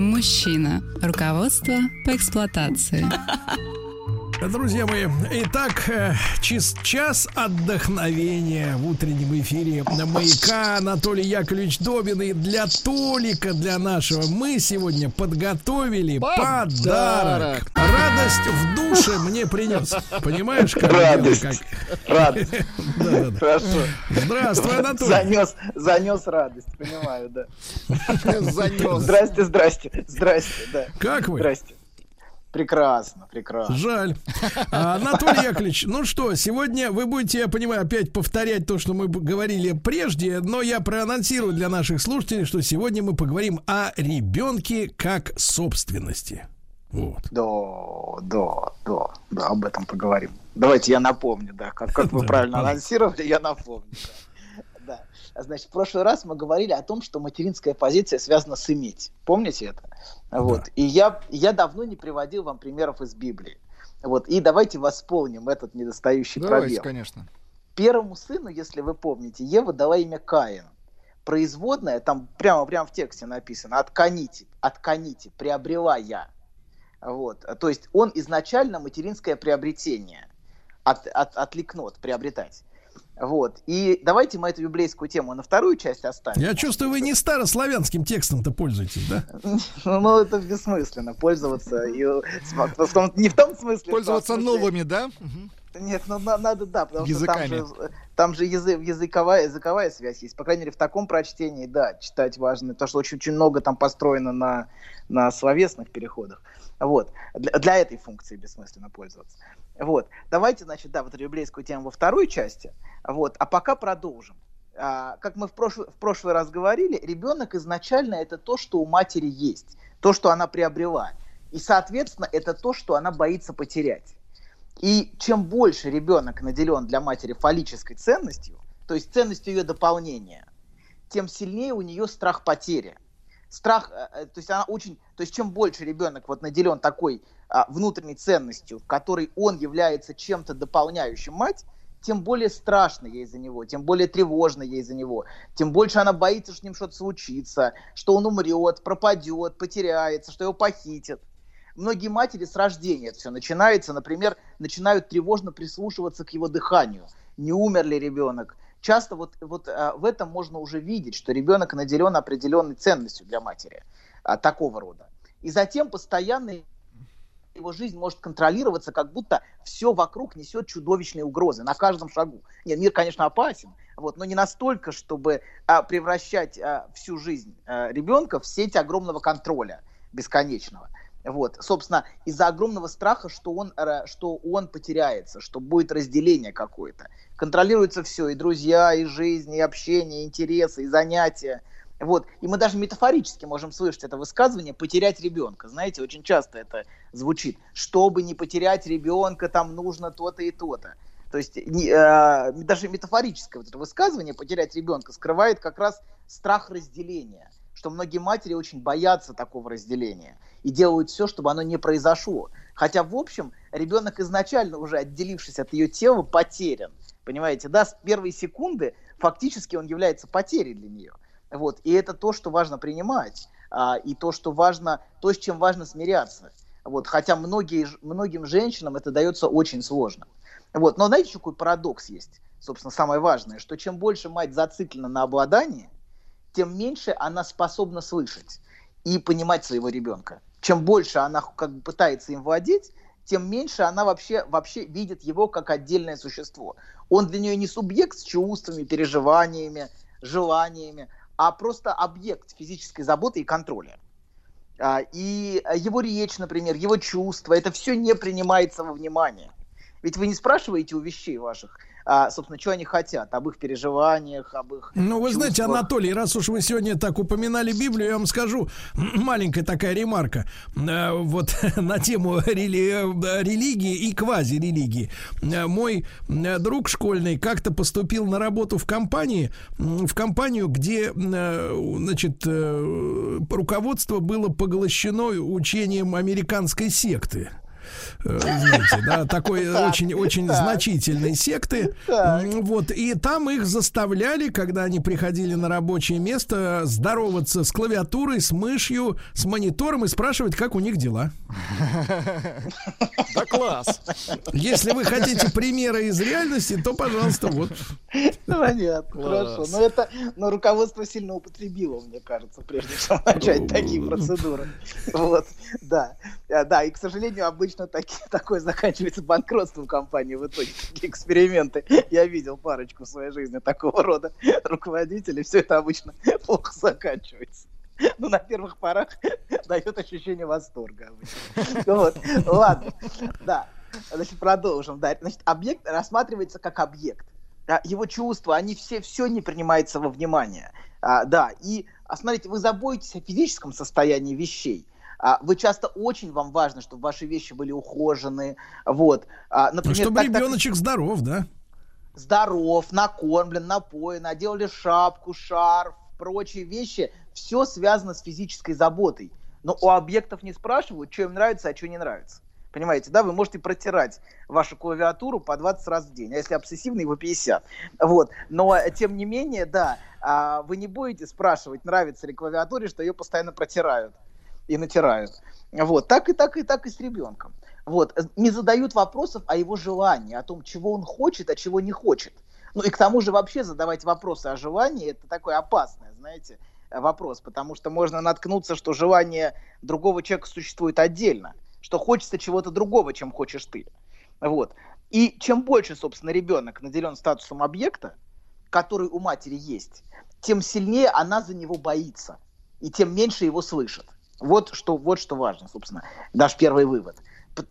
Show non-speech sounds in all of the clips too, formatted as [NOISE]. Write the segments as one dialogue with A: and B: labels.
A: Мужчина. Руководство по эксплуатации.
B: Друзья мои, итак, э, час, час отдохновения в утреннем эфире «Маяка» Анатолий Яковлевич Добин. И для Толика, для нашего, мы сегодня подготовили подарок. Радость в душе мне принес. Понимаешь, как?
C: Радость.
B: как-
C: Радость. [LAUGHS]
B: Да-да-да.
C: Хорошо.
B: Здравствуй, Анатолий.
C: Занес, занес радость, понимаю, да. [LAUGHS]
D: Занес.
C: Здрасте, здрасте, здрасте, да.
B: Как вы?
C: Здрасте. Прекрасно, прекрасно.
B: Жаль. Анатолий [LAUGHS] Яковлевич, ну что, сегодня вы будете, я понимаю, опять повторять то, что мы говорили прежде, но я проанонсирую для наших слушателей, что сегодня мы поговорим о ребенке как собственности. Вот.
C: Да, да, да, да, об этом поговорим. Давайте я напомню, да, как, как вы [LAUGHS] правильно анонсировали, я напомню. Да. Значит, в прошлый раз мы говорили о том, что материнская позиция связана с иметь. Помните это? Вот. И я, я давно не приводил вам примеров из Библии. Вот. И давайте восполним этот недостающий
D: Давайте,
C: пробел.
D: конечно.
C: Первому сыну, если вы помните, Ева дала имя Каин. Производная, там прямо, прямо в тексте написано, отканите, отканите, приобрела я. Вот. То есть он изначально материнское приобретение. От, от, откликнот, приобретать. Вот. И давайте мы эту библейскую тему на вторую часть оставим.
B: Я чувствую, вы не старославянским текстом-то пользуетесь, да? [LAUGHS]
C: Ну, ну, это бессмысленно пользоваться. Не в том смысле,
D: Пользоваться новыми, да?
C: Нет, ну на- надо, да, потому
D: Языками.
C: что там же, там же язы- языковая, языковая связь есть. По крайней мере, в таком прочтении, да, читать важно, потому что очень-очень много там построено на, на словесных переходах. Вот. Для, для этой функции бессмысленно пользоваться. Вот. Давайте, значит, да, вот библейскую тему во второй части. Вот. А пока продолжим. А, как мы в прошлый, в прошлый раз говорили, ребенок изначально это то, что у матери есть, то, что она приобрела. И, соответственно, это то, что она боится потерять. И чем больше ребенок наделен для матери фаллической ценностью, то есть ценностью ее дополнения, тем сильнее у нее страх потери. Страх, э, э, то есть она очень, то есть чем больше ребенок вот наделен такой а, внутренней ценностью, в которой он является чем-то дополняющим мать, тем более страшно ей за него, тем более тревожно ей за него, тем больше она боится, что с ним что-то случится, что он умрет, пропадет, потеряется, что его похитят. Многие матери с рождения это все начинается, например, начинают тревожно прислушиваться к его дыханию. Не умер ли ребенок? Часто вот, вот а, в этом можно уже видеть, что ребенок наделен определенной ценностью для матери а, такого рода. И затем постоянно его жизнь может контролироваться, как будто все вокруг несет чудовищные угрозы на каждом шагу. Нет, мир, конечно, опасен, вот, но не настолько, чтобы а, превращать а, всю жизнь а, ребенка в сеть огромного контроля бесконечного. Вот, собственно, из-за огромного страха, что он, ра- что он потеряется, что будет разделение какое-то. Контролируется все, и друзья, и жизнь, и общение, и интересы, и занятия. Вот. И мы даже метафорически можем слышать это высказывание «потерять ребенка». Знаете, очень часто это звучит. Чтобы не потерять ребенка, там нужно то-то и то-то. То есть не- э, даже метафорическое вот это высказывание «потерять ребенка» скрывает как раз страх разделения, что многие матери очень боятся такого разделения и делают все, чтобы оно не произошло. Хотя, в общем, ребенок изначально уже отделившись от ее тела, потерян. Понимаете, да, с первой секунды фактически он является потерей для нее. Вот. И это то, что важно принимать, а, и то, что важно, то, с чем важно смиряться. Вот. Хотя многие, многим женщинам это дается очень сложно. Вот. Но знаете, какой парадокс есть? Собственно, самое важное, что чем больше мать зациклена на обладании, тем меньше она способна слышать и понимать своего ребенка. Чем больше она как бы пытается им владеть, тем меньше она вообще, вообще видит его как отдельное существо. Он для нее не субъект с чувствами, переживаниями, желаниями, а просто объект физической заботы и контроля. А, И его речь, например, его чувства, это все не принимается во внимание. Ведь вы не спрашиваете у вещей ваших, а, собственно, что они хотят, об их переживаниях, об их
B: Ну, вы знаете,
C: чувствах.
B: Анатолий, раз уж вы сегодня так упоминали Библию, я вам скажу маленькая такая ремарка э, вот [LAUGHS] на тему рели- э, религии и квазирелигии. Э, Мой э, друг школьный как-то поступил на работу в компании, в компанию, где, значит, руководство было поглощено учением американской секты. Э, знаете, да, такой [LAUGHS] очень очень значительной секты. Вот и там их заставляли, когда они приходили на рабочее место, здороваться с клавиатурой, с мышью, с монитором и спрашивать, как у них дела.
D: Да класс.
B: Если вы хотите примеры из реальности, то, пожалуйста, вот.
C: Понятно, хорошо. Но это, но руководство сильно употребило, мне кажется, прежде чем начать такие процедуры. Вот, да. А, Да, и, к сожалению, обычно таки- [LAUGHS] такое заканчивается банкротством компании в итоге. Такие эксперименты. Я видел парочку в своей жизни такого рода руководителей. Все это обычно [LAUGHS] плохо заканчивается. Ну, на первых порах [LAUGHS] дает ощущение восторга. Вот, ладно. Да. Значит, продолжим. Да, значит, объект рассматривается как объект. Его чувства, они все, все не принимается во внимание. А, да, и, а, смотрите, вы заботитесь о физическом состоянии вещей. А, вы часто очень вам важно, чтобы ваши вещи были ухожены. Вот. А,
B: Ну,
C: например,
B: Чтобы
C: так- так-
B: ребеночек здоров, да?
C: здоров, накормлен, напоен, наделали шапку, шарф, прочие вещи. Все связано с физической заботой. Но у объектов не спрашивают, что им нравится, а что не нравится. Понимаете, да, вы можете протирать вашу клавиатуру по 20 раз в день, а если обсессивный, его 50. Вот. Но, тем не менее, да, а, вы не будете спрашивать, нравится ли клавиатуре, что ее постоянно протирают и натирают. Вот. Так и так и так и с ребенком. Вот. Э, Не задают вопросов о его желании, о том, чего он хочет, а чего не хочет. Ну и к тому же вообще задавать вопросы о желании, это такое опасное, знаете, э, вопрос, потому что можно наткнуться, что желание другого человека существует отдельно, что хочется чего-то другого, чем хочешь ты. Вот. И чем больше, собственно, ребенок наделен статусом объекта, который у матери есть, тем сильнее она за него боится, и тем меньше его слышит. Вот что, вот что важно, собственно, наш первый вывод.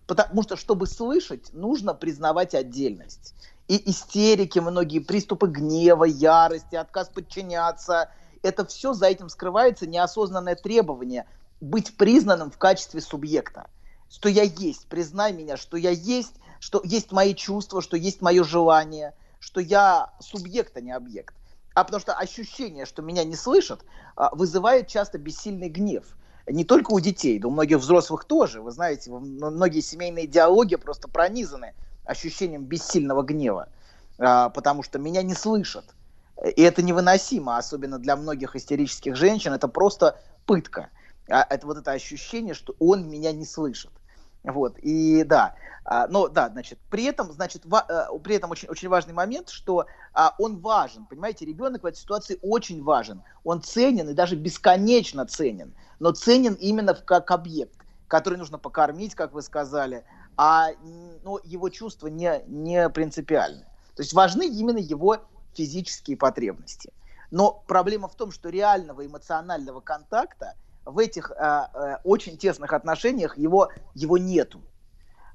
C: Потому что, чтобы слышать, нужно признавать отдельность. И истерики, многие приступы гнева, ярости, отказ подчиняться, это все за этим скрывается неосознанное требование быть признанным в качестве субъекта. Что я есть, признай меня, что я есть, что есть мои чувства, что есть мое желание, что я субъект, а не объект. А потому что ощущение, что меня не слышат, а, вызывает часто бессильный гнев. Не только у детей, да у многих взрослых тоже. Вы знаете, многие семейные диалоги просто пронизаны ощущением бессильного гнева, а, потому что меня не слышат. И это невыносимо, особенно для многих истерических женщин. Это просто пытка. А, Это вот это ощущение, что он меня не слышит. Вот, и да, а, но да, значит, при этом, значит, ва- э, при этом очень, очень важный момент, что а, он важен, понимаете, ребенок в этой ситуации очень важен, он ценен и даже бесконечно ценен, но ценен именно как объект, который нужно покормить, как вы сказали, а ну, его чувства не, не принципиальны. То есть важны именно его физические потребности. Но проблема в том, что реального эмоционального контакта в этих а, очень тесных отношениях его, его нету.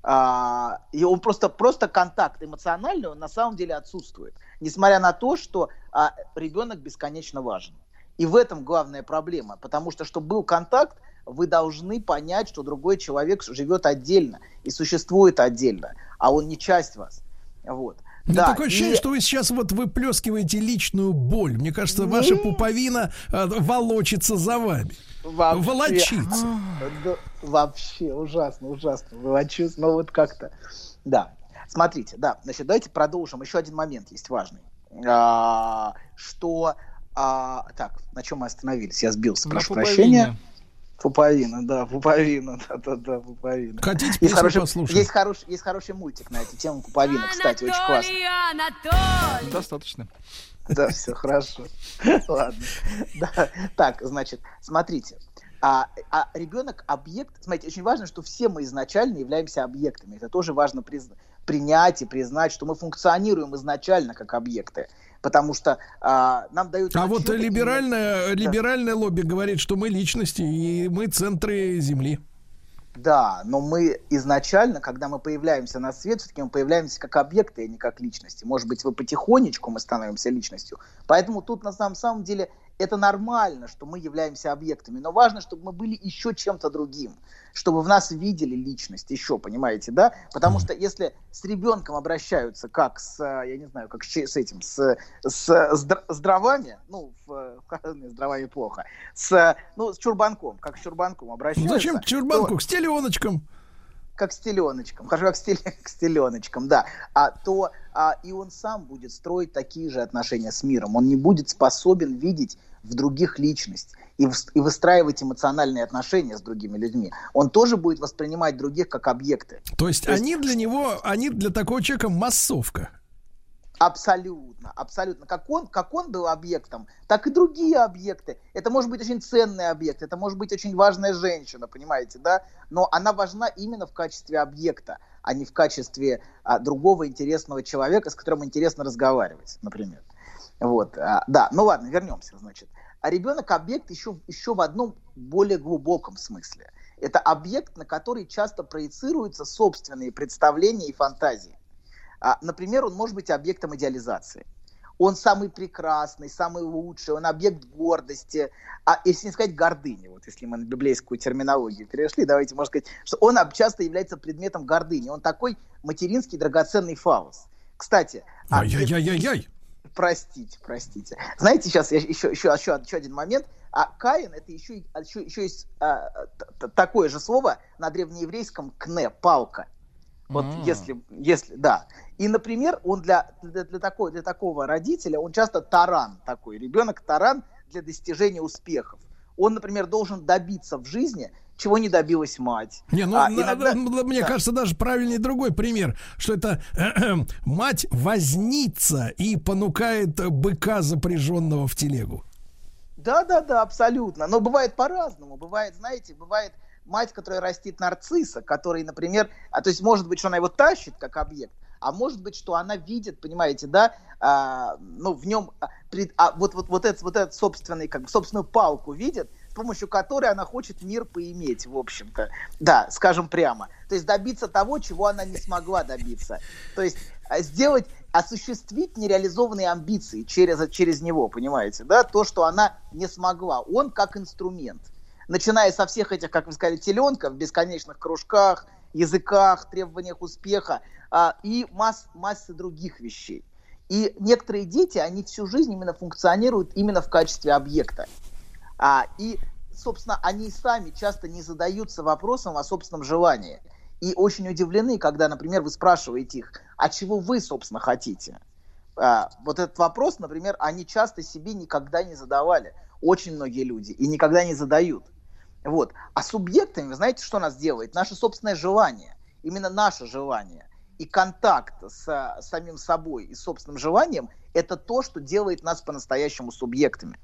C: А, и он просто, просто контакт эмоциональный, он на самом деле отсутствует. Несмотря на то, что а, ребенок бесконечно важен. И в этом главная проблема. Потому что, чтобы был контакт, вы должны понять, что другой человек живет отдельно и существует отдельно, а он не часть вас. Вот. Да,
B: такое
C: и-
B: ощущение, что вы сейчас вот выплескиваете личную боль. Мне кажется, ваша пуповина э, волочится за вами.
C: Вообще.
B: Волочится.
C: Да, вообще ужасно, ужасно. Волочусь, но вот как-то. Да. Смотрите, да, значит, давайте продолжим. Еще один момент есть важный. А, что... а, так, на чем мы остановились? Я сбился, прошу
D: пуповине.
C: прощения. Пуповина, да, пуповина, [LAUGHS] да-да-да, пуповина.
B: Хотите
C: Есть
B: песню
C: хороший,
B: послушать?
C: есть, хороший, есть хороший мультик на эту тему пуповина, кстати, очень классный.
D: Достаточно.
C: Да, все хорошо. Ладно. Да. Так, значит, смотрите. А, а ребенок объект, смотрите, очень важно, что все мы изначально являемся объектами. Это тоже важно призна- принять и признать, что мы функционируем изначально как объекты. Потому что а, нам дают...
B: А вот
C: отчеты именно-
B: либеральное, либеральное лобби говорит, что мы личности и мы центры Земли.
C: Да, но мы изначально, когда мы появляемся на свет, все-таки мы появляемся как объекты, а не как личности. Может быть, вы потихонечку мы становимся личностью. Поэтому тут на самом, самом деле это нормально, что мы являемся объектами, но важно, чтобы мы были еще чем-то другим, чтобы в нас видели личность еще, понимаете, да? Потому что если с ребенком обращаются как с, я не знаю, как с этим, с, с, с дровами, ну, в, в дровами плохо, с, ну, с чурбанком, как с чурбанком обращаются.
B: Зачем к чурбанку? То, к стеленочкам
C: как с теленочком, хорошо, как [LAUGHS] с, теленочком, да, а, то а, и он сам будет строить такие же отношения с миром. Он не будет способен видеть в других личность и, в, и выстраивать эмоциональные отношения с другими людьми. Он тоже будет воспринимать других как объекты.
B: То есть, то есть они для него, они для такого человека массовка.
C: Абсолютно, абсолютно. Как он, как он был объектом, так и другие объекты. Это может быть очень ценный объект, это может быть очень важная женщина, понимаете, да? Но она важна именно в качестве объекта, а не в качестве а, другого интересного человека, с которым интересно разговаривать, например. Вот, а, да, ну ладно, вернемся, значит. А ребенок объект еще, еще в одном более глубоком смысле. Это объект, на который часто проецируются собственные представления и фантазии. А, например, он может быть объектом идеализации. Он самый прекрасный, самый лучший, он объект гордости, а если не сказать гордыни, вот если мы на библейскую терминологию перешли, давайте можно сказать, что он часто является предметом гордыни. Он такой материнский драгоценный фалос. Кстати,
B: Ай-яй-яй-яй-яй.
C: Простите, простите. Знаете, сейчас я еще, еще, еще, еще один момент. А Каин это еще, еще, еще есть а, такое же слово на древнееврейском кне, палка. Вот mm. если, если, да. И, например, он для, для, для, такой, для такого родителя, он часто таран такой, ребенок таран для достижения успехов. Он, например, должен добиться в жизни, чего не добилась мать.
B: Не, ну, а, иногда... мне да. кажется, даже правильнее другой пример, что это э, э, мать вознится и понукает быка, запряженного в телегу.
C: Да, да, да, абсолютно. Но бывает по-разному. Бывает, знаете, бывает мать, которая растит нарцисса, который, например, а то есть может быть, что она его тащит как объект, а может быть, что она видит, понимаете, да, а, ну в нем а, а, вот вот вот этот вот этот собственный как собственную палку видит, с помощью которой она хочет мир поиметь, в общем-то, да, скажем прямо, то есть добиться того, чего она не смогла добиться, то есть а, сделать осуществить нереализованные амбиции через через него, понимаете, да, то, что она не смогла, он как инструмент начиная со всех этих, как вы сказали, теленков, бесконечных кружках, языках, требованиях успеха а, и масс, массы других вещей. И некоторые дети, они всю жизнь именно функционируют именно в качестве объекта. А, и, собственно, они сами часто не задаются вопросом о собственном желании. И очень удивлены, когда, например, вы спрашиваете их, а чего вы, собственно, хотите? А, вот этот вопрос, например, они часто себе никогда не задавали. Очень многие люди. И никогда не задают. Вот. А субъектами, вы знаете, что нас делает? Наше собственное желание. Именно наше желание. И контакт с, самим собой и собственным желанием – это то, что делает нас по-настоящему субъектами.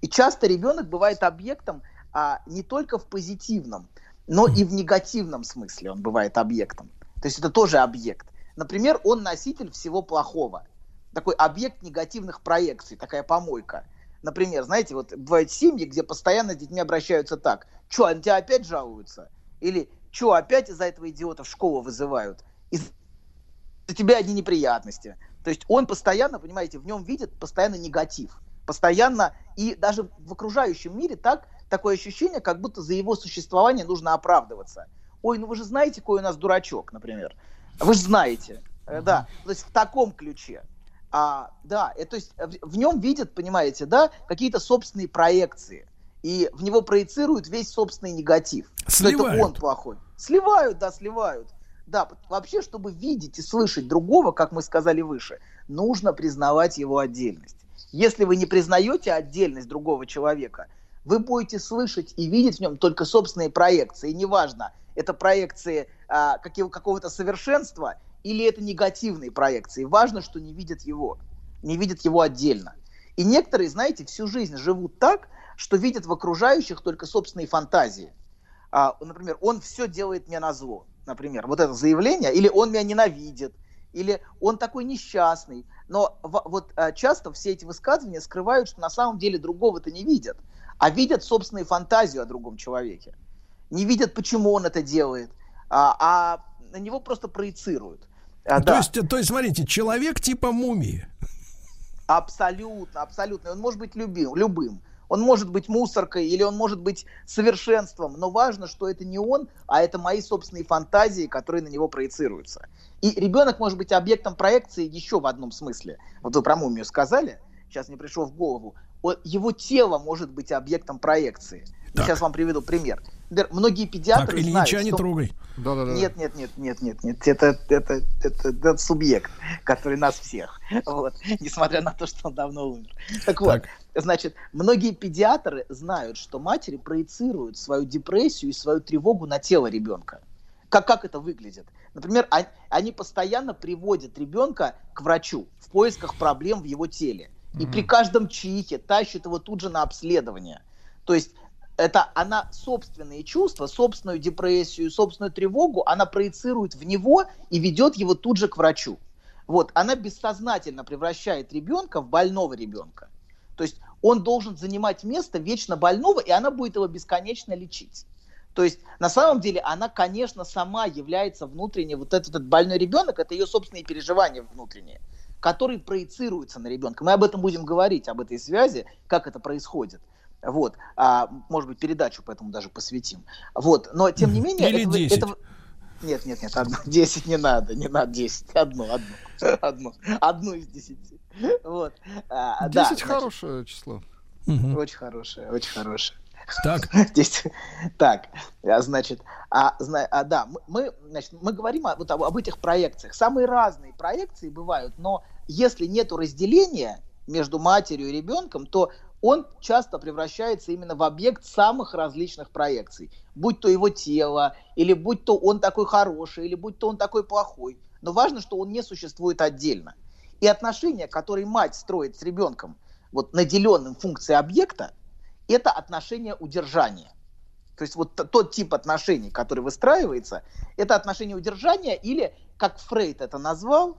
C: И часто ребенок бывает объектом а, не только в позитивном, но и в негативном смысле он бывает объектом. То есть это тоже объект. Например, он носитель всего плохого. Такой объект негативных проекций, такая помойка. Например, знаете, вот бывают семьи, где постоянно с детьми обращаются так. Что, на тебя опять жалуются? Или что, опять из-за этого идиота в школу вызывают? Из-за тебя одни неприятности. То есть он постоянно, понимаете, в нем видит постоянно негатив. Постоянно, и даже в окружающем мире так, такое ощущение, как будто за его существование нужно оправдываться. Ой, ну вы же знаете, какой у нас дурачок, например. Вы же знаете. Uh-huh. Да, то есть в таком ключе. А, да, это, то есть в, в нем видят, понимаете, да, какие-то собственные проекции. И в него проецируют весь собственный негатив. Сливают. Что это он плохой. Сливают, да, сливают. Да, вообще, чтобы видеть и слышать другого, как мы сказали выше, нужно признавать его отдельность. Если вы не признаете отдельность другого человека, вы будете слышать и видеть в нем только собственные проекции. И неважно, это проекции а, какого-то совершенства или это негативные проекции. Важно, что не видят его, не видят его отдельно. И некоторые, знаете, всю жизнь живут так, что видят в окружающих только собственные фантазии. А, например, он все делает мне на зло. Например, вот это заявление, или он меня ненавидит, или он такой несчастный. Но в, вот а, часто все эти высказывания скрывают, что на самом деле другого-то не видят, а видят собственную фантазию о другом человеке. не видят, почему он это делает, а, а на него просто проецируют.
B: А, то, да. есть, то есть, смотрите, человек типа мумии.
C: Абсолютно, абсолютно. Он может быть любим, любым. Он может быть мусоркой или он может быть совершенством, но важно, что это не он, а это мои собственные фантазии, которые на него проецируются. И ребенок может быть объектом проекции еще в одном смысле. Вот вы про мумию сказали, сейчас мне пришло в голову. Его тело может быть объектом проекции. Так. Сейчас вам приведу пример. Например, многие педиатры
B: так,
C: знают,
B: что... не трогай.
C: Да, да, да. Нет, нет, нет, нет, нет, нет. Это, это, это, это субъект, который нас всех. Вот. Несмотря на то, что он давно умер. Так вот, так. значит, многие педиатры знают, что матери проецируют свою депрессию и свою тревогу на тело ребенка. Как, как это выглядит? Например, они, они постоянно приводят ребенка к врачу в поисках проблем в его теле. И mm-hmm. при каждом чихе тащат его тут же на обследование. То есть это она собственные чувства, собственную депрессию, собственную тревогу, она проецирует в него и ведет его тут же к врачу. Вот, она бессознательно превращает ребенка в больного ребенка. То есть он должен занимать место вечно больного, и она будет его бесконечно лечить. То есть на самом деле она, конечно, сама является внутренне, вот этот, этот больной ребенок, это ее собственные переживания внутренние, которые проецируются на ребенка. Мы об этом будем говорить, об этой связи, как это происходит. Вот, а, может быть, передачу поэтому даже посвятим. Вот, но тем не менее...
B: Или этого, 10. Этого...
C: Нет, нет, нет, одну, [LAUGHS] 10 не надо, не надо 10, одну, одну, одну, одну из 10. Вот.
D: А, 10 да, значит, хорошее число.
C: Очень хорошее, очень хорошее.
B: Так. [LAUGHS]
C: Здесь, так, а, значит, а, а, да, мы, значит, мы говорим о, вот об, об этих проекциях. Самые разные проекции бывают, но если нет разделения между матерью и ребенком, то он часто превращается именно в объект самых различных проекций. Будь то его тело, или будь то он такой хороший, или будь то он такой плохой. Но важно, что он не существует отдельно. И отношения, которые мать строит с ребенком, вот наделенным функцией объекта, это отношение удержания. То есть вот тот тип отношений, который выстраивается, это отношение удержания или, как Фрейд это назвал,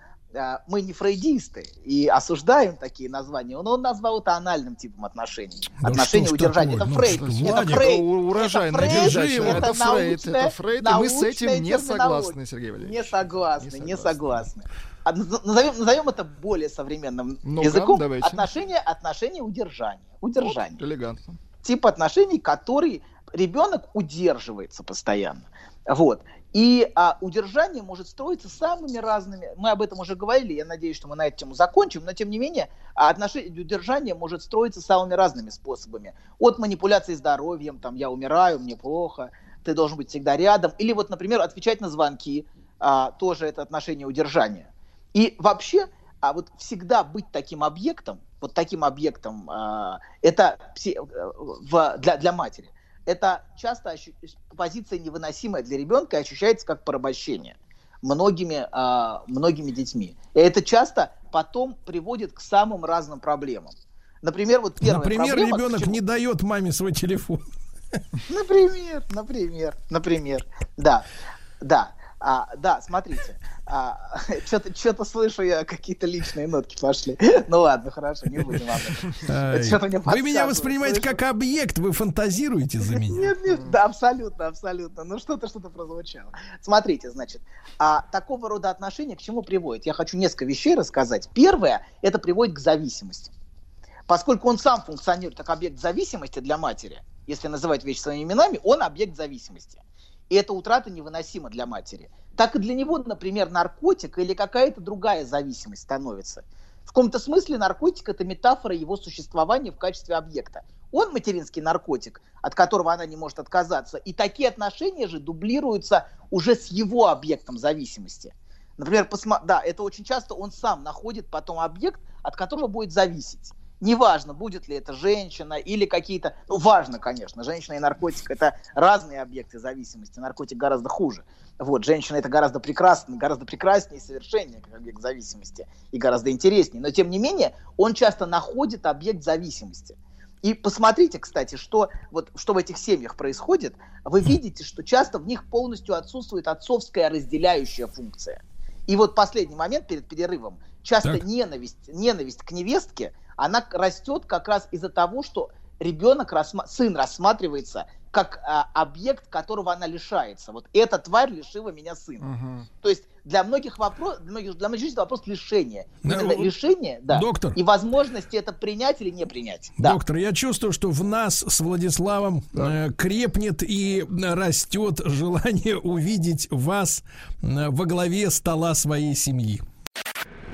C: мы не фрейдисты и осуждаем такие названия, но он назвал это анальным типом отношений.
B: Да
C: Отношения удержания. Это, ну, Фрейд.
D: это Фрейд. Урожайная это Фрейд. Это, это Фрейд. Это Фрейд. И мы с этим не согласны, Сергей Валерьевич.
C: Не согласны, не согласны. Назовем, назовем это более современным ну языком. Давайте. Отношения, отношения удержания. Удержание.
D: Вот, элегантно.
C: Тип отношений, который ребенок удерживается постоянно. Вот. И а, удержание может строиться самыми разными. Мы об этом уже говорили, я надеюсь, что мы на эту тему закончим, но тем не менее отношение удержание может строиться самыми разными способами. От манипуляции здоровьем, там я умираю, мне плохо, ты должен быть всегда рядом. Или вот, например, отвечать на звонки, а, тоже это отношение удержания. И вообще, а вот всегда быть таким объектом, вот таким объектом, а, это э, в, для, для матери это часто ощу... позиция невыносимая для ребенка и ощущается как порабощение многими, а, многими детьми. И это часто потом приводит к самым разным проблемам. Например, вот первая
B: Например,
C: проблема,
B: ребенок почему... не дает маме свой телефон.
C: Например, например, например. Да, да. А, да, смотрите, а, [LAUGHS] что-то, слышу я, какие-то личные нотки пошли. Ну ладно, хорошо, не будем об
B: этом. Вы меня воспринимаете как объект, вы фантазируете за меня.
C: Нет, нет, да, абсолютно, абсолютно. Ну что-то, что-то прозвучало. Смотрите, значит, а такого рода отношения к чему приводит? Я хочу несколько вещей рассказать. Первое, это приводит к зависимости. Поскольку он сам функционирует как объект зависимости для матери, если называть вещи своими именами, он объект зависимости. И эта утрата невыносима для матери. Так и для него, например, наркотик или какая-то другая зависимость становится. В каком-то смысле наркотик – это метафора его существования в качестве объекта. Он материнский наркотик, от которого она не может отказаться. И такие отношения же дублируются уже с его объектом зависимости. Например, посма... да, это очень часто он сам находит потом объект, от которого будет зависеть. Неважно, будет ли это женщина или какие-то... Ну, важно, конечно, женщина и наркотик – это разные объекты зависимости. Наркотик гораздо хуже. Вот, женщина – это гораздо прекраснее, гораздо прекраснее и совершеннее как объект зависимости. И гораздо интереснее. Но, тем не менее, он часто находит объект зависимости. И посмотрите, кстати, что, вот, что в этих семьях происходит. Вы видите, что часто в них полностью отсутствует отцовская разделяющая функция. И вот последний момент перед перерывом. Часто ненависть, ненависть к невестке – она растет как раз из-за того, что ребенок, рассма- сын рассматривается как а, объект, которого она лишается. Вот эта тварь лишила меня сына. Угу. То есть для многих вопрос, для многих, для многих вопрос лишения. Да, Именно лишение, да.
B: Доктор.
C: И возможности это принять или не принять.
B: Доктор, да. я чувствую, что в нас с Владиславом да. э, крепнет и растет желание [LAUGHS] увидеть вас э, во главе стола своей семьи.